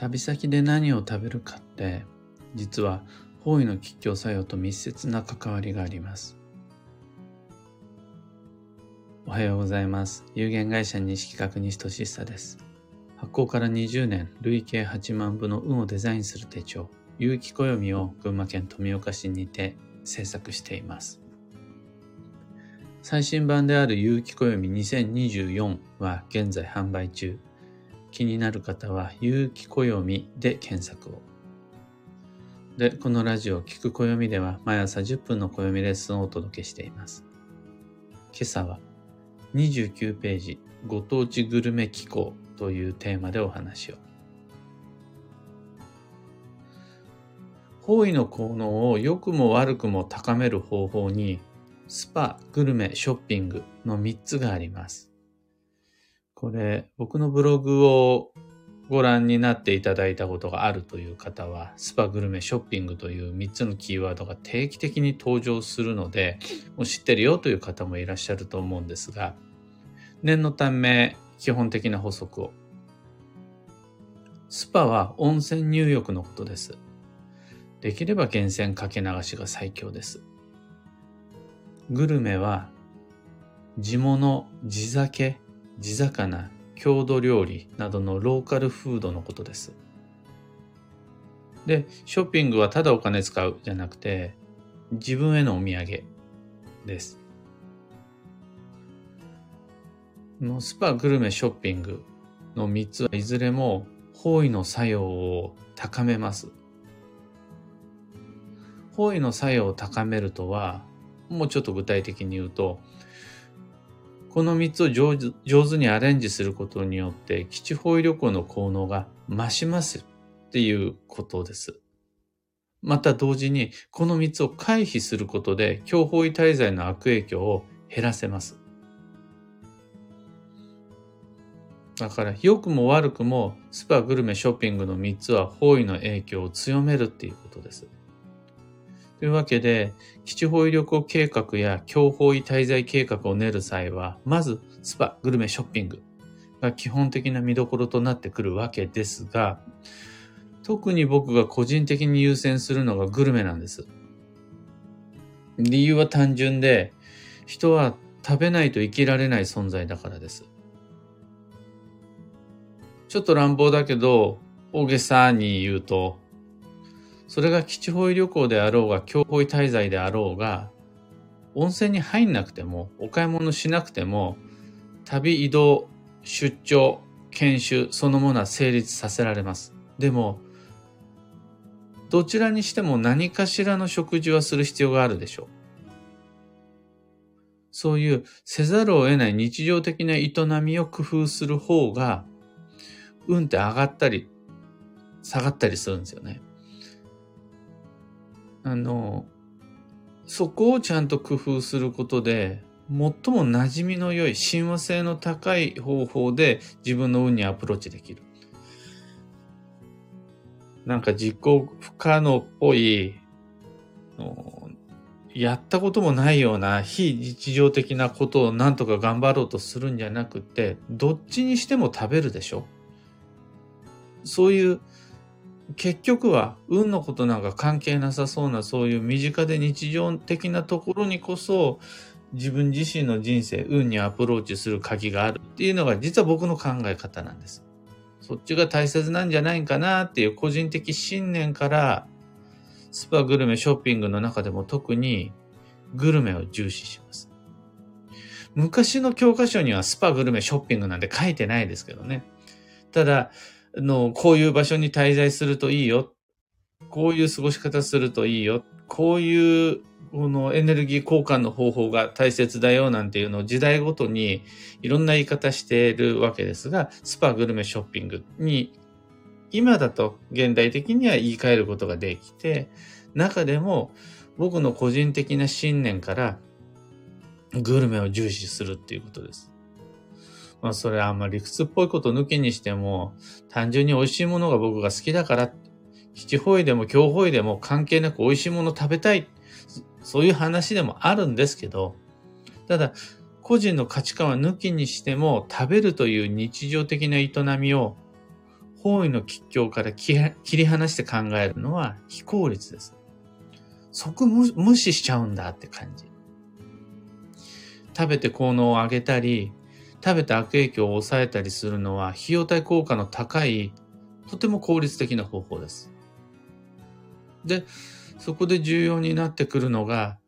旅先で何を食べるかって実は方位の吉祥作用と密接な関わりがあります。おはようございます。有限会社西企画西俊久です。発行から20年累計8万部の運をデザインする手帳有機暦を群馬県富岡市にて制作しています。最新版である有機暦2024は現在販売中。気になる方は、有機暦で検索を。で、このラジオ、聞く暦では、毎朝10分の暦レッスンをお届けしています。今朝は、29ページ、ご当地グルメ機構というテーマでお話を。方位の効能を良くも悪くも高める方法に、スパ、グルメ、ショッピングの3つがあります。これ、僕のブログをご覧になっていただいたことがあるという方は、スパグルメ、ショッピングという3つのキーワードが定期的に登場するので、もう知ってるよという方もいらっしゃると思うんですが、念のため、基本的な補足を。スパは温泉入浴のことです。できれば源泉かけ流しが最強です。グルメは地物、地酒、地魚、郷土料理などのローカルフードのことです。で、ショッピングはただお金使うじゃなくて、自分へのお土産です。のスパ、グルメ、ショッピングの3つはいずれも方位の作用を高めます。方位の作用を高めるとは、もうちょっと具体的に言うと、この3つを上手にアレンジすることによって、基地方位旅行の効能が増しますっていうことです。また同時に、この3つを回避することで、強方位滞在の悪影響を減らせます。だから、良くも悪くも、スパ、グルメ、ショッピングの3つは方位の影響を強めるっていうことです。というわけで、基地方位旅行計画や強方位滞在計画を練る際は、まずスパ、グルメ、ショッピングが基本的な見どころとなってくるわけですが、特に僕が個人的に優先するのがグルメなんです。理由は単純で、人は食べないと生きられない存在だからです。ちょっと乱暴だけど、大げさに言うと、それが基地方位旅行であろうが、強方位滞在であろうが、温泉に入んなくても、お買い物しなくても、旅移動、出張、研修そのものは成立させられます。でも、どちらにしても何かしらの食事はする必要があるでしょう。そういうせざるを得ない日常的な営みを工夫する方が、運って上がったり、下がったりするんですよね。あの、そこをちゃんと工夫することで、最も馴染みの良い親和性の高い方法で自分の運にアプローチできる。なんか実行不可能っぽい、やったこともないような非日常的なことをなんとか頑張ろうとするんじゃなくて、どっちにしても食べるでしょそういう結局は運のことなんか関係なさそうなそういう身近で日常的なところにこそ自分自身の人生、運にアプローチする鍵があるっていうのが実は僕の考え方なんです。そっちが大切なんじゃないかなっていう個人的信念からスパグルメショッピングの中でも特にグルメを重視します。昔の教科書にはスパグルメショッピングなんて書いてないですけどね。ただ、の、こういう場所に滞在するといいよ。こういう過ごし方するといいよ。こういう、このエネルギー交換の方法が大切だよなんていうのを時代ごとにいろんな言い方しているわけですが、スパグルメショッピングに今だと現代的には言い換えることができて、中でも僕の個人的な信念からグルメを重視するっていうことです。まあそれはあんま理屈っぽいこと抜きにしても、単純に美味しいものが僕が好きだから、七方位でも強方位でも関係なく美味しいもの食べたい。そういう話でもあるんですけど、ただ、個人の価値観は抜きにしても、食べるという日常的な営みを方位の吉凶から切り離して考えるのは非効率です。そこ無視しちゃうんだって感じ。食べて効能を上げたり、食べた悪影響を抑えたりするのは費用対効果の高い、とても効率的な方法です。で、そこで重要になってくるのが、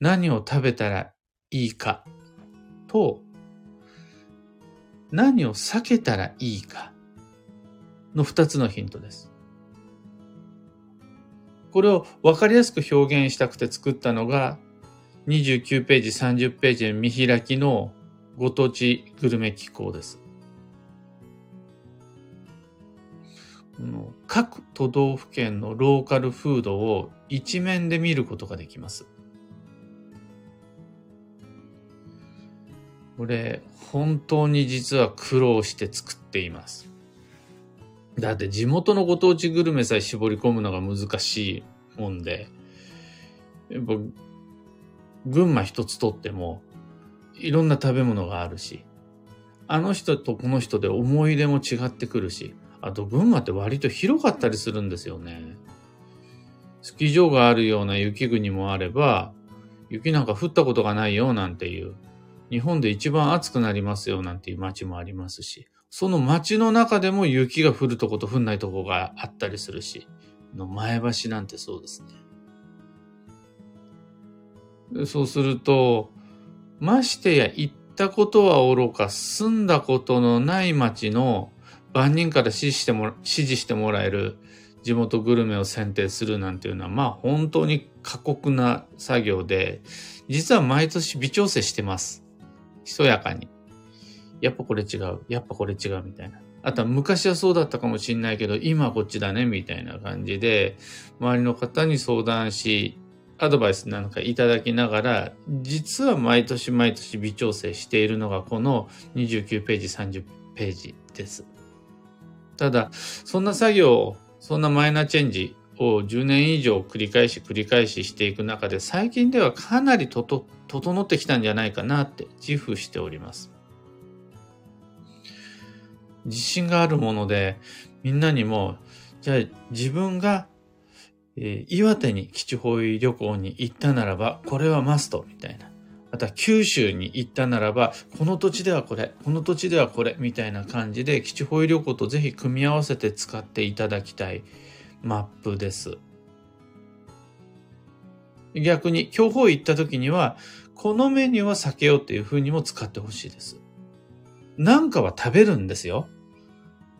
何を食べたらいいかと、何を避けたらいいかの二つのヒントです。これを分かりやすく表現したくて作ったのが、29ページ、30ページの見開きのご当地グルメ機構です。各都道府県のローカルフードを一面で見ることができます。これ、本当に実は苦労して作っています。だって地元のご当地グルメさえ絞り込むのが難しいもんで、やっぱ群馬一つとっても、いろんな食べ物があるし、あの人とこの人で思い出も違ってくるし、あと群馬って割と広かったりするんですよね。スキー場があるような雪国もあれば、雪なんか降ったことがないよなんていう、日本で一番暑くなりますよなんていう街もありますし、その街の中でも雪が降るとこと降んないとこがあったりするし、の前橋なんてそうですね。そうすると、ましてや行ったことは愚か、住んだことのない町の万人から支持しても支持してもらえる地元グルメを選定するなんていうのは、まあ本当に過酷な作業で、実は毎年微調整してます。ひそやかに。やっぱこれ違う。やっぱこれ違うみたいな。あとは昔はそうだったかもしんないけど、今こっちだね、みたいな感じで、周りの方に相談し、アドバイスなんかいただきながら、実は毎年毎年微調整しているのがこの29ページ、30ページです。ただ、そんな作業、そんなマイナーチェンジを10年以上繰り返し繰り返ししていく中で、最近ではかなり整ってきたんじゃないかなって自負しております。自信があるもので、みんなにも、じゃあ自分がえ、岩手に基地方位旅行に行ったならば、これはマスト、みたいな。あとは九州に行ったならば、この土地ではこれ、この土地ではこれ、みたいな感じで、基地方位旅行とぜひ組み合わせて使っていただきたいマップです。逆に、強方位行った時には、このメニューは避けようっていう風にも使ってほしいです。なんかは食べるんですよ。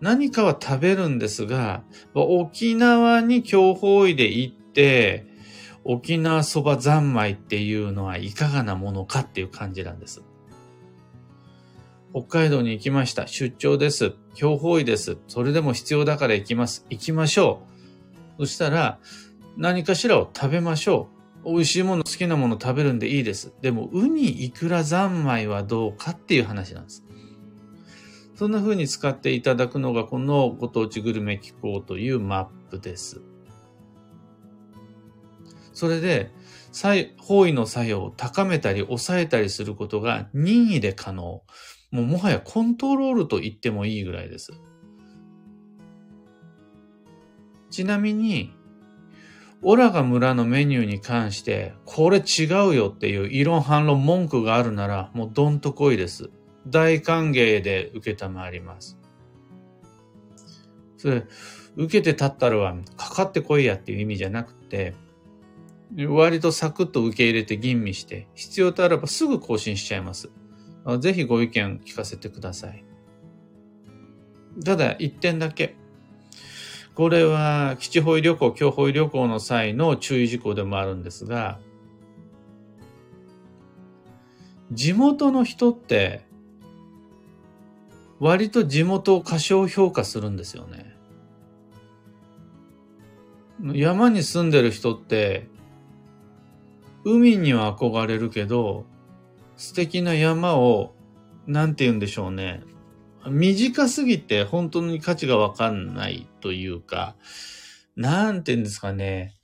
何かは食べるんですが、沖縄に強方位で行って、沖縄そば三昧っていうのはいかがなものかっていう感じなんです。北海道に行きました。出張です。強方位です。それでも必要だから行きます。行きましょう。そしたら、何かしらを食べましょう。美味しいもの、好きなもの食べるんでいいです。でも、ウニ、イクラ、三昧はどうかっていう話なんです。そんな風に使っていただくのがこのご当地グルメ機構というマップです。それで、方位の作用を高めたり抑えたりすることが任意で可能。もうもはやコントロールと言ってもいいぐらいです。ちなみに、オラが村のメニューに関して、これ違うよっていう異論反論文句があるなら、もうどんとこいです。大歓迎で受けたまります。それ、受けて立ったらは、かかってこいやっていう意味じゃなくて、割とサクッと受け入れて吟味して、必要とあればすぐ更新しちゃいます。ぜひご意見聞かせてください。ただ、一点だけ。これは、基地保医旅行、強保医旅行の際の注意事項でもあるんですが、地元の人って割と地元を過小評価するんですよね。山に住んでる人って、海には憧れるけど、素敵な山を、なんて言うんでしょうね。短すぎて本当に価値がわかんないというか、なんて言うんですかね。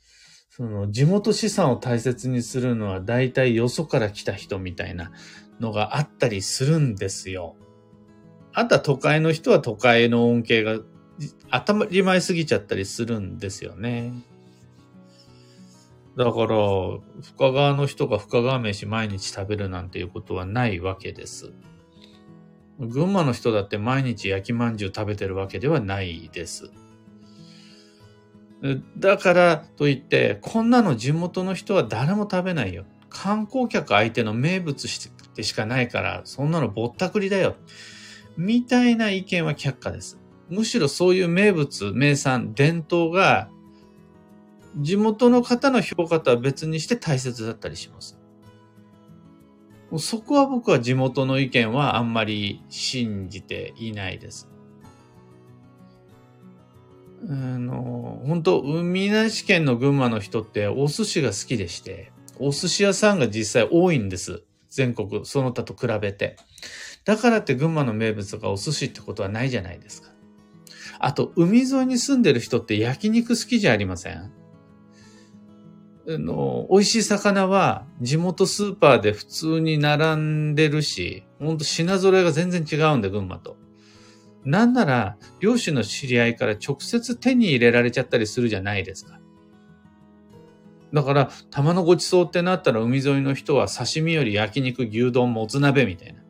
その地元資産を大切にするのは大体よそから来た人みたいなのがあったりするんですよ。あとは都会の人は都会の恩恵が当たり前すぎちゃったりするんですよね。だから、深川の人が深川飯毎日食べるなんていうことはないわけです。群馬の人だって毎日焼きまんじゅう食べてるわけではないです。だからといって、こんなの地元の人は誰も食べないよ。観光客相手の名物でしかないから、そんなのぼったくりだよ。みたいな意見は却下です。むしろそういう名物、名産、伝統が、地元の方の評価とは別にして大切だったりします。そこは僕は地元の意見はあんまり信じていないです。あの、本当海なし県の群馬の人ってお寿司が好きでして、お寿司屋さんが実際多いんです。全国、その他と比べて。だからって群馬の名物がお寿司ってことはないじゃないですか。あと、海沿いに住んでる人って焼肉好きじゃありません？の、美味しい魚は地元スーパーで普通に並んでるし、ほんと品揃えが全然違うんで、群馬と。なんなら、漁師の知り合いから直接手に入れられちゃったりするじゃないですか。だから、玉のごちそうってなったら海沿いの人は刺身より焼肉、牛丼、もつ鍋みたいな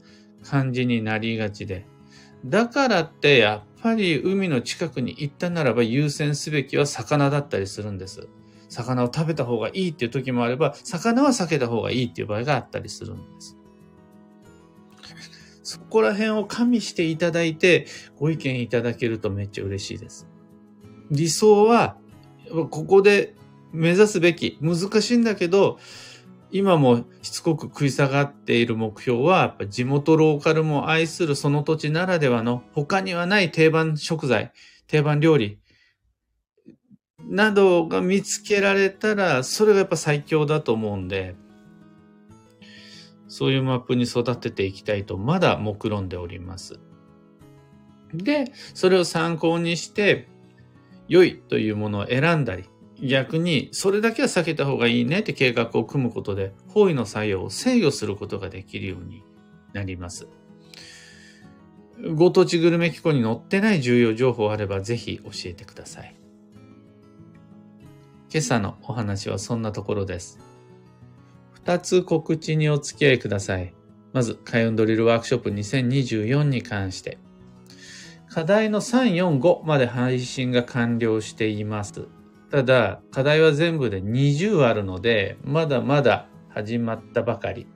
感じになりがちで。だからってやっぱり海の近くに行ったならば優先すべきは魚だったりするんです。魚を食べた方がいいっていう時もあれば、魚は避けた方がいいっていう場合があったりするんです。そこら辺を加味していただいて、ご意見いただけるとめっちゃ嬉しいです。理想は、ここで目指すべき、難しいんだけど、今もしつこく食い下がっている目標は、地元ローカルも愛するその土地ならではの他にはない定番食材、定番料理、などが見つけられたら、それがやっぱ最強だと思うんで、そういうマップに育てていきたいと、まだ目論んでおります。で、それを参考にして、良いというものを選んだり、逆にそれだけは避けた方がいいねって計画を組むことで、方位の作用を制御することができるようになります。ご当地グルメ機構に載ってない重要情報あればぜひ教えてください。今朝のお話はそんなところです。二つ告知にお付き合いください。まず、開運ドリルワークショップ2024に関して。課題の3、4、5まで配信が完了しています。ただ、課題は全部で20あるので、まだまだ始まったばかり。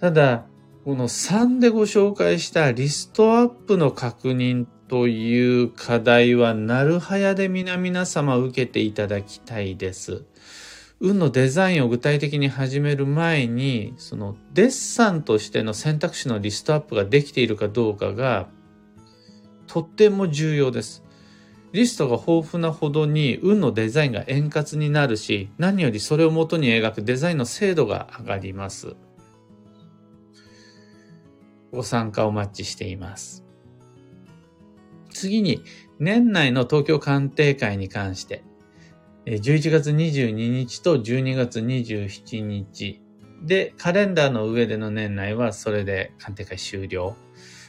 ただ、この3でご紹介したリストアップの確認という課題は、なるはやで皆々様受けていただきたいです。運のデザインを具体的に始める前に、そのデッサンとしての選択肢のリストアップができているかどうかが、とっても重要です。リストが豊富なほどに運のデザインが円滑になるし、何よりそれをもとに描くデザインの精度が上がります。ご参加お待ちしています。次に、年内の東京鑑定会に関して、11月22日と12月27日で、カレンダーの上での年内はそれで鑑定会終了。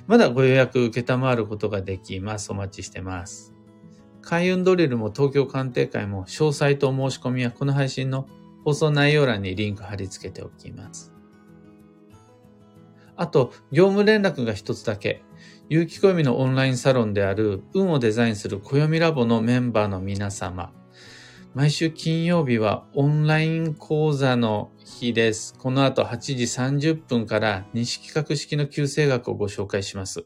まだご予約受けたまわることができます。お待ちしてます。開運ドリルも東京鑑定会も詳細と申し込みはこの配信の放送内容欄にリンク貼り付けておきます。あと、業務連絡が一つだけ。有機暦のオンラインサロンである運をデザインする暦ラボのメンバーの皆様。毎週金曜日はオンライン講座の日です。この後8時30分から西企画式の旧正学をご紹介します。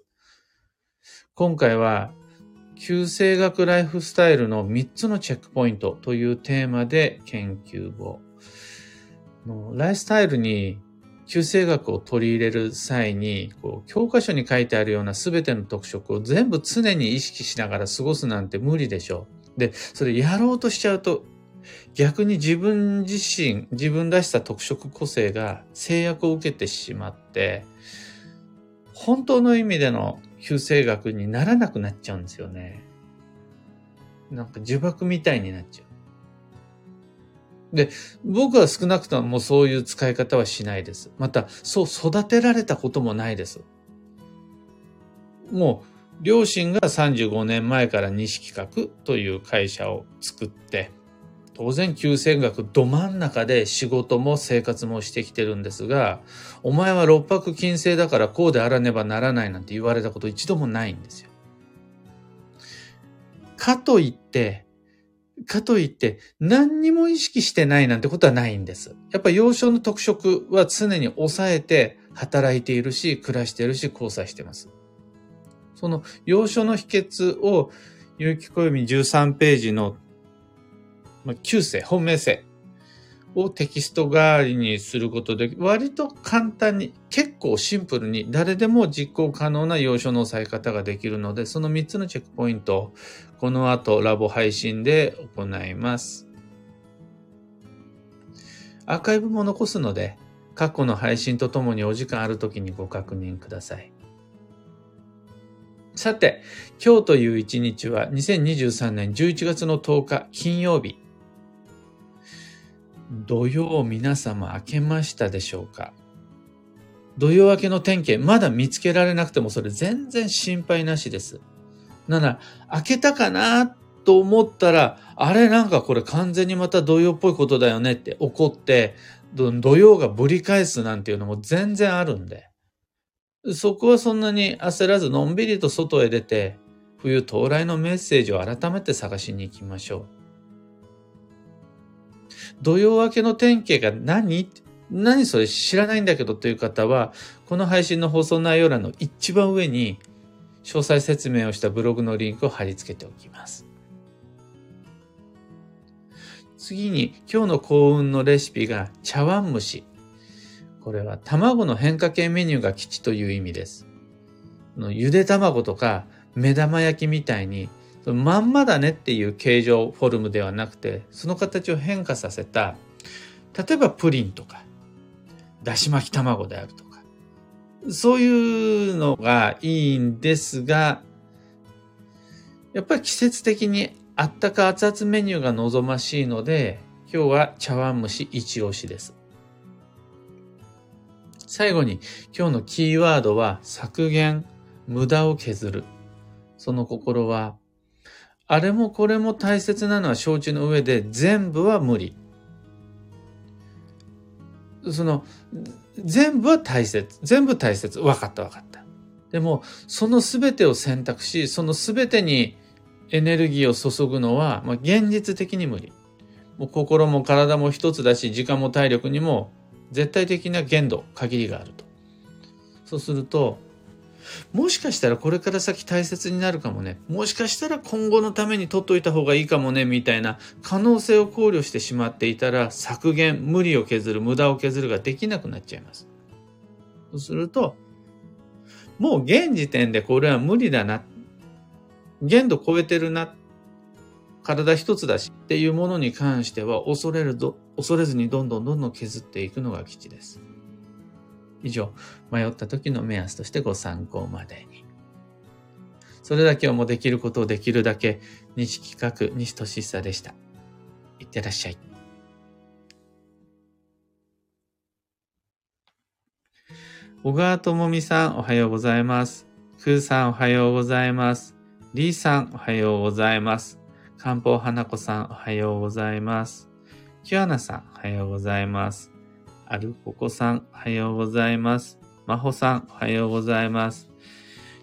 今回は旧生学ライフスタイルの3つのチェックポイントというテーマで研究を。ライフスタイルに旧生学を取り入れる際に、こう教科書に書いてあるような全ての特色を全部常に意識しながら過ごすなんて無理でしょう。で、それやろうとしちゃうと、逆に自分自身、自分らしさ特色個性が制約を受けてしまって、本当の意味での旧生学にならなくなっちゃうんですよね。なんか呪縛みたいになっちゃう。で、僕は少なくともそういう使い方はしないです。また、そう育てられたこともないです。もう両親が35年前から西企画という会社を作って、当然旧戦学ど真ん中で仕事も生活もしてきてるんですが、お前は六白金星だからこうであらねばならないなんて言われたこと一度もないんですよ。かといって、かといって何にも意識してないなんてことはないんです。やっぱ幼少の特色は常に抑えて働いているし、暮らしているし、交際してます。その要所の秘訣を、有機暦13ページの、まあ、旧世、本命世をテキスト代わりにすることで、割と簡単に、結構シンプルに誰でも実行可能な要所の押さえ方ができるので、その3つのチェックポイントこの後ラボ配信で行います。アーカイブも残すので、過去の配信とともにお時間ある時にご確認ください。さて、今日という一日は2023年11月の10日金曜日。土曜皆様明けましたでしょうか？土曜明けの天気、まだ見つけられなくてもそれ全然心配なしです。なら、明けたかなと思ったら、あれなんかこれ完全にまた土曜っぽいことだよねって怒って、土曜がぶり返すなんていうのも全然あるんで。そこはそんなに焦らずのんびりと外へ出て、冬到来のメッセージを改めて探しに行きましょう。土曜明けの天気が何？何それ知らないんだけどという方は、この配信の放送内容欄の一番上に詳細説明をしたブログのリンクを貼り付けておきます。次に今日の幸運のレシピが茶碗蒸し。これは卵の変化系メニューが吉という意味です。ゆで卵とか目玉焼きみたいにまんまだねっていう形状フォルムではなくてその形を変化させた例えばプリンとかだし巻き卵であるとかそういうのがいいんですがやっぱり季節的にあったか熱々メニューが望ましいので今日は茶碗蒸し一押しです。最後に今日のキーワードは削減、無駄を削る。その心は、あれもこれも大切なのは承知の上で全部は無理。その、全部は大切。全部大切。分かった分かった。でも、その全てを選択し、その全てにエネルギーを注ぐのは、まあ、現実的に無理。もう心も体も一つだし、時間も体力にも絶対的な限度、限りがあると。そうすると、もしかしたらこれから先大切になるかもね。もしかしたら今後のために取っといた方がいいかもね、みたいな可能性を考慮してしまっていたら、削減、無理を削る、無駄を削るができなくなっちゃいます。そうすると、もう現時点でこれは無理だな。限度超えてるな。体一つだしっていうものに関しては恐れるど、恐れずにどんどんどんどん削っていくのが基地です。以上、迷った時の目安としてご参考までに。それだけはもできることをできるだけ、西企画、西俊久でした。いってらっしゃい。小川智美さん、おはようございます。くーさん、おはようございます。りーさん、おはようございます。漢方花子さん、おはようございます。キュアナさん、おはようございます。アルココさん、おはようございます。マホさん、おはようございます。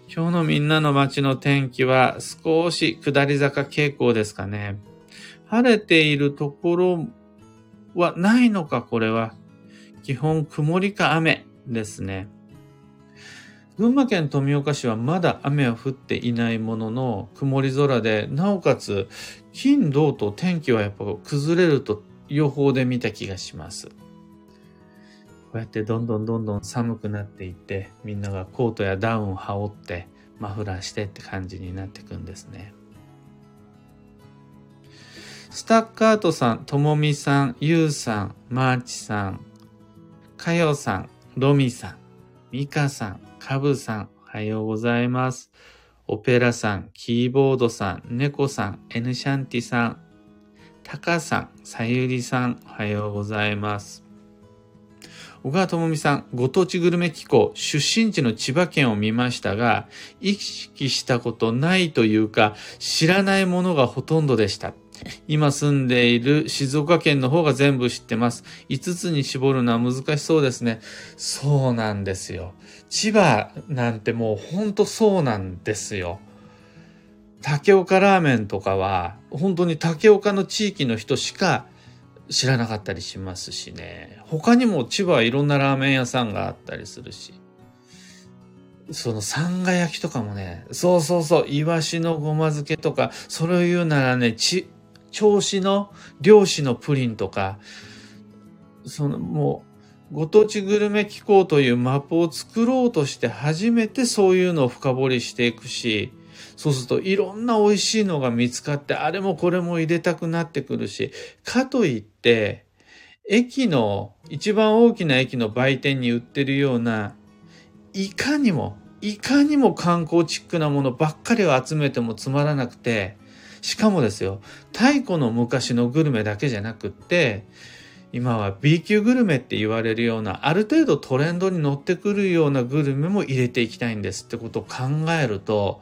今日のみんなの街の天気は少し下り坂傾向ですかね。晴れているところはないのか、これは。基本曇りか雨ですね。群馬県富岡市はまだ雨は降っていないものの曇り空で、なおかつ金土と天気はやっぱ崩れると予報で見た気がします。うやってどんどんどんどん寒くなっていって、みんながコートやダウンを羽織ってマフラーしてって感じになっていくんですね。スタッカートさん、ともみさん、ゆうさん、マーチさん、かよさん、ロミさん、ミカさん、カブさん、おはようございます。オペラさん、キーボードさん、猫さん、エヌシャンティさん、タカさん、さゆりさん、おはようございます。小川智美さん、ご当地グルメ紀行、出身地の千葉県を見ましたが、意識したことないというか、知らないものがほとんどでした。今住んでいる静岡県の方が全部知ってます。5つに絞るのは難しそうですね。そうなんですよ。千葉なんてもうほんとそうなんですよ。竹岡ラーメンとかは、本当に竹岡の地域の人しか知らなかったりしますしね。他にも千葉はいろんなラーメン屋さんがあったりするし。その、さんが焼きとかもね、そうそうそう、イワシのごま漬けとか、それを言うならね、ち、銚子の漁師のプリンとか、その、もう、ご当地グルメ機構というマップを作ろうとして初めてそういうのを深掘りしていくし、そうするといろんな美味しいのが見つかって、あれもこれも入れたくなってくるし、かといって、駅の、一番大きな駅の売店に売ってるような、いかにも、いかにも観光チックなものばっかりを集めてもつまらなくて、しかもですよ、太古の昔のグルメだけじゃなくって、今は B 級グルメって言われるような、ある程度トレンドに乗ってくるようなグルメも入れていきたいんですってことを考えると、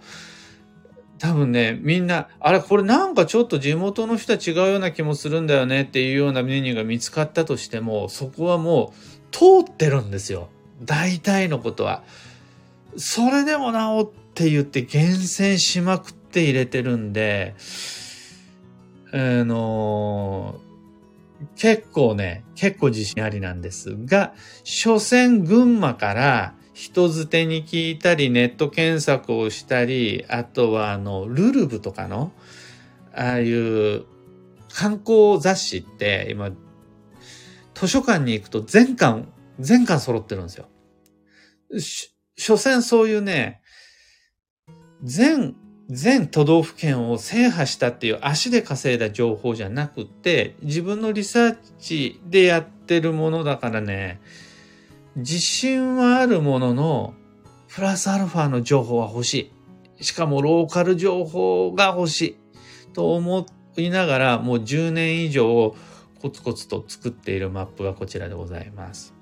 多分ね、みんな、あれ、これなんかちょっと地元の人は違うような気もするんだよねっていうようなメニューが見つかったとしても、そこはもう通ってるんですよ。大体のことは。それでもなおって言って厳選しまくって入れてるんで、あのー、結構ね、結構自信ありなんですが、所詮群馬から人づてに聞いたり、ネット検索をしたり、あとはあの、ルルブとかの、ああいう観光雑誌って今、図書館に行くと全巻、全巻揃ってるんですよ。し、所詮そういうね、全、全都道府県を制覇したっていう足で稼いだ情報じゃなくて、自分のリサーチでやってるものだからね、自信はあるものの、プラスアルファの情報は欲しい。しかもローカル情報が欲しい。と思いながら、もう10年以上コツコツと作っているマップがこちらでございます。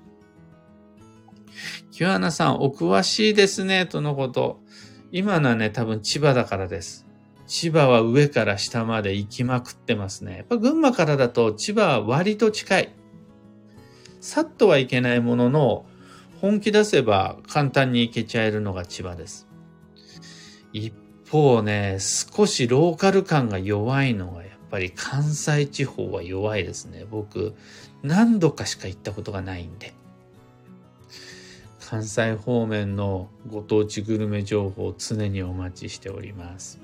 キュアナさん、お詳しいですね、とのこと。今のはね、多分千葉だからです。千葉は上から下まで行きまくってますね。やっぱ群馬からだと千葉は割と近い。さっとはいけないものの、本気出せば簡単に行けちゃえるのが千葉です。一方ね、少しローカル感が弱いのがやっぱり関西地方は弱いですね。僕、何度かしか行ったことがないんで。関西方面のご当地グルメ情報を常にお待ちしております。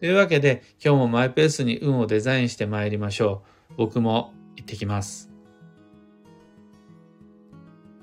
というわけで今日もマイペースに運をデザインして参りましょう。僕も行ってきます。